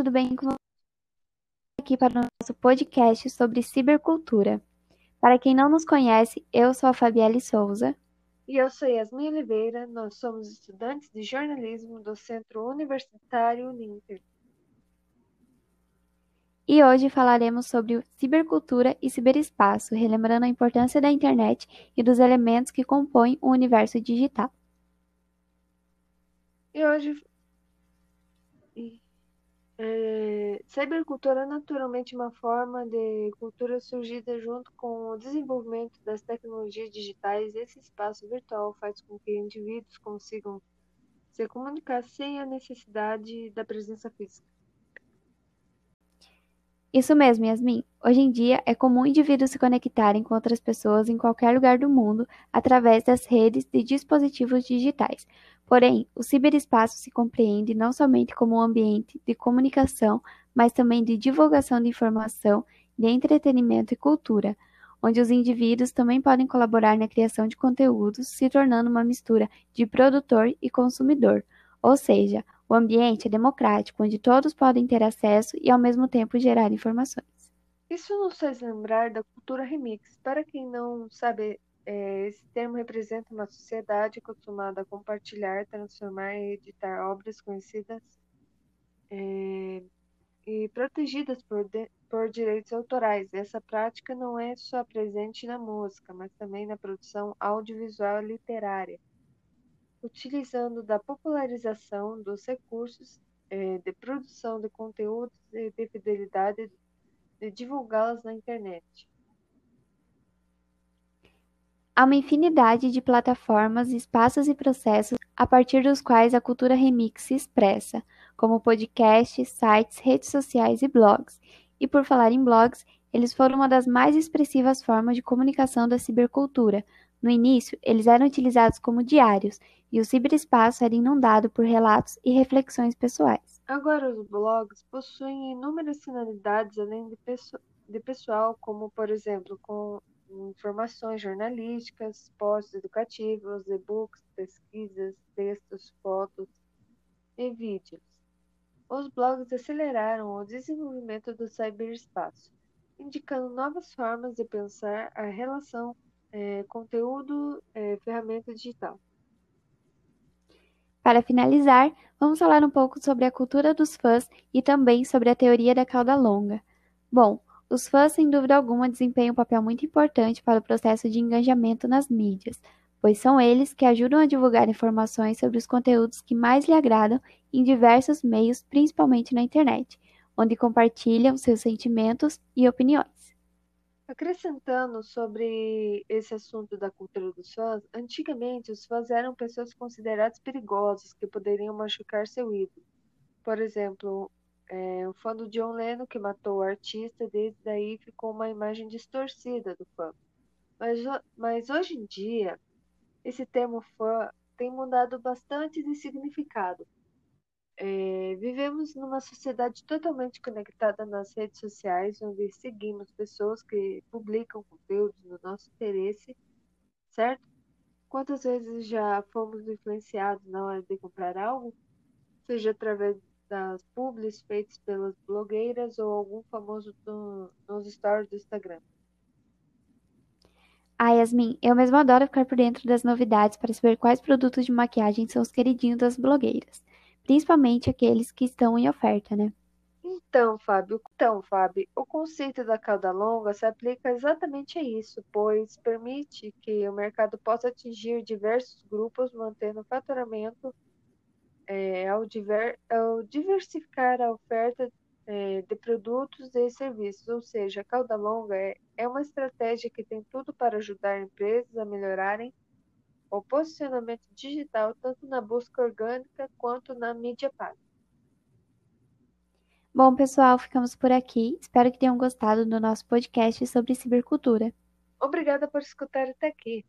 tudo bem com você? Aqui para o nosso podcast sobre cibercultura. Para quem não nos conhece, eu sou a Fabielle Souza. E eu sou Yasmin Oliveira, nós somos estudantes de jornalismo do Centro Universitário Uninter. E hoje falaremos sobre cibercultura e ciberespaço, relembrando a importância da internet e dos elementos que compõem o universo digital. E hoje é, cybercultura é naturalmente uma forma de cultura surgida junto com o desenvolvimento das tecnologias digitais. Esse espaço virtual faz com que indivíduos consigam se comunicar sem a necessidade da presença física. Isso mesmo, Yasmin. Hoje em dia é comum indivíduos se conectarem com outras pessoas em qualquer lugar do mundo através das redes de dispositivos digitais. Porém, o ciberespaço se compreende não somente como um ambiente de comunicação, mas também de divulgação de informação, de entretenimento e cultura, onde os indivíduos também podem colaborar na criação de conteúdos, se tornando uma mistura de produtor e consumidor, ou seja, o ambiente é democrático, onde todos podem ter acesso e ao mesmo tempo gerar informações. Isso nos faz lembrar da cultura remix. Para quem não sabe é, esse termo representa uma sociedade acostumada a compartilhar, transformar e editar obras conhecidas é, e protegidas por, de, por direitos autorais. Essa prática não é só presente na música, mas também na produção audiovisual e literária, utilizando da popularização dos recursos é, de produção de conteúdos e de fidelidade de divulgá-las na internet. Há uma infinidade de plataformas, espaços e processos a partir dos quais a cultura remix se expressa, como podcasts, sites, redes sociais e blogs. E por falar em blogs, eles foram uma das mais expressivas formas de comunicação da cibercultura. No início, eles eram utilizados como diários, e o ciberespaço era inundado por relatos e reflexões pessoais. Agora, os blogs possuem inúmeras finalidades além de, de pessoal, como, por exemplo, com informações jornalísticas, posts educativos, e-books, pesquisas, textos, fotos e vídeos. Os blogs aceleraram o desenvolvimento do ciberespaço, indicando novas formas de pensar a relação é, conteúdo-ferramenta é, digital. Para finalizar, vamos falar um pouco sobre a cultura dos fãs e também sobre a teoria da cauda longa. Bom, os fãs, sem dúvida alguma, desempenham um papel muito importante para o processo de engajamento nas mídias, pois são eles que ajudam a divulgar informações sobre os conteúdos que mais lhe agradam em diversos meios, principalmente na internet, onde compartilham seus sentimentos e opiniões. Acrescentando sobre esse assunto da cultura dos fãs, antigamente os fãs eram pessoas consideradas perigosas que poderiam machucar seu ídolo. Por exemplo, é, o fã do John Lennon que matou o artista, desde daí ficou uma imagem distorcida do fã. Mas, mas hoje em dia, esse termo fã tem mudado bastante de significado. É, vivemos numa sociedade totalmente conectada nas redes sociais, onde seguimos pessoas que publicam conteúdos no nosso interesse, certo? Quantas vezes já fomos influenciados na hora de comprar algo? Seja através das publis feitas pelas blogueiras ou algum famoso do, nos stories do Instagram. Ah, Yasmin, eu mesmo adoro ficar por dentro das novidades para saber quais produtos de maquiagem são os queridinhos das blogueiras, principalmente aqueles que estão em oferta, né? Então, Fábio, então, Fábio, o conceito da cauda longa se aplica exatamente a isso, pois permite que o mercado possa atingir diversos grupos, mantendo o faturamento é, ao, diver, ao, diversificar a oferta é, de produtos e serviços, ou seja, a cauda longa é, é uma estratégia que tem tudo para ajudar empresas a melhorarem o posicionamento digital, tanto na busca orgânica quanto na mídia paga. Bom, pessoal, ficamos por aqui. Espero que tenham gostado do nosso podcast sobre cibercultura. Obrigada por escutar até aqui.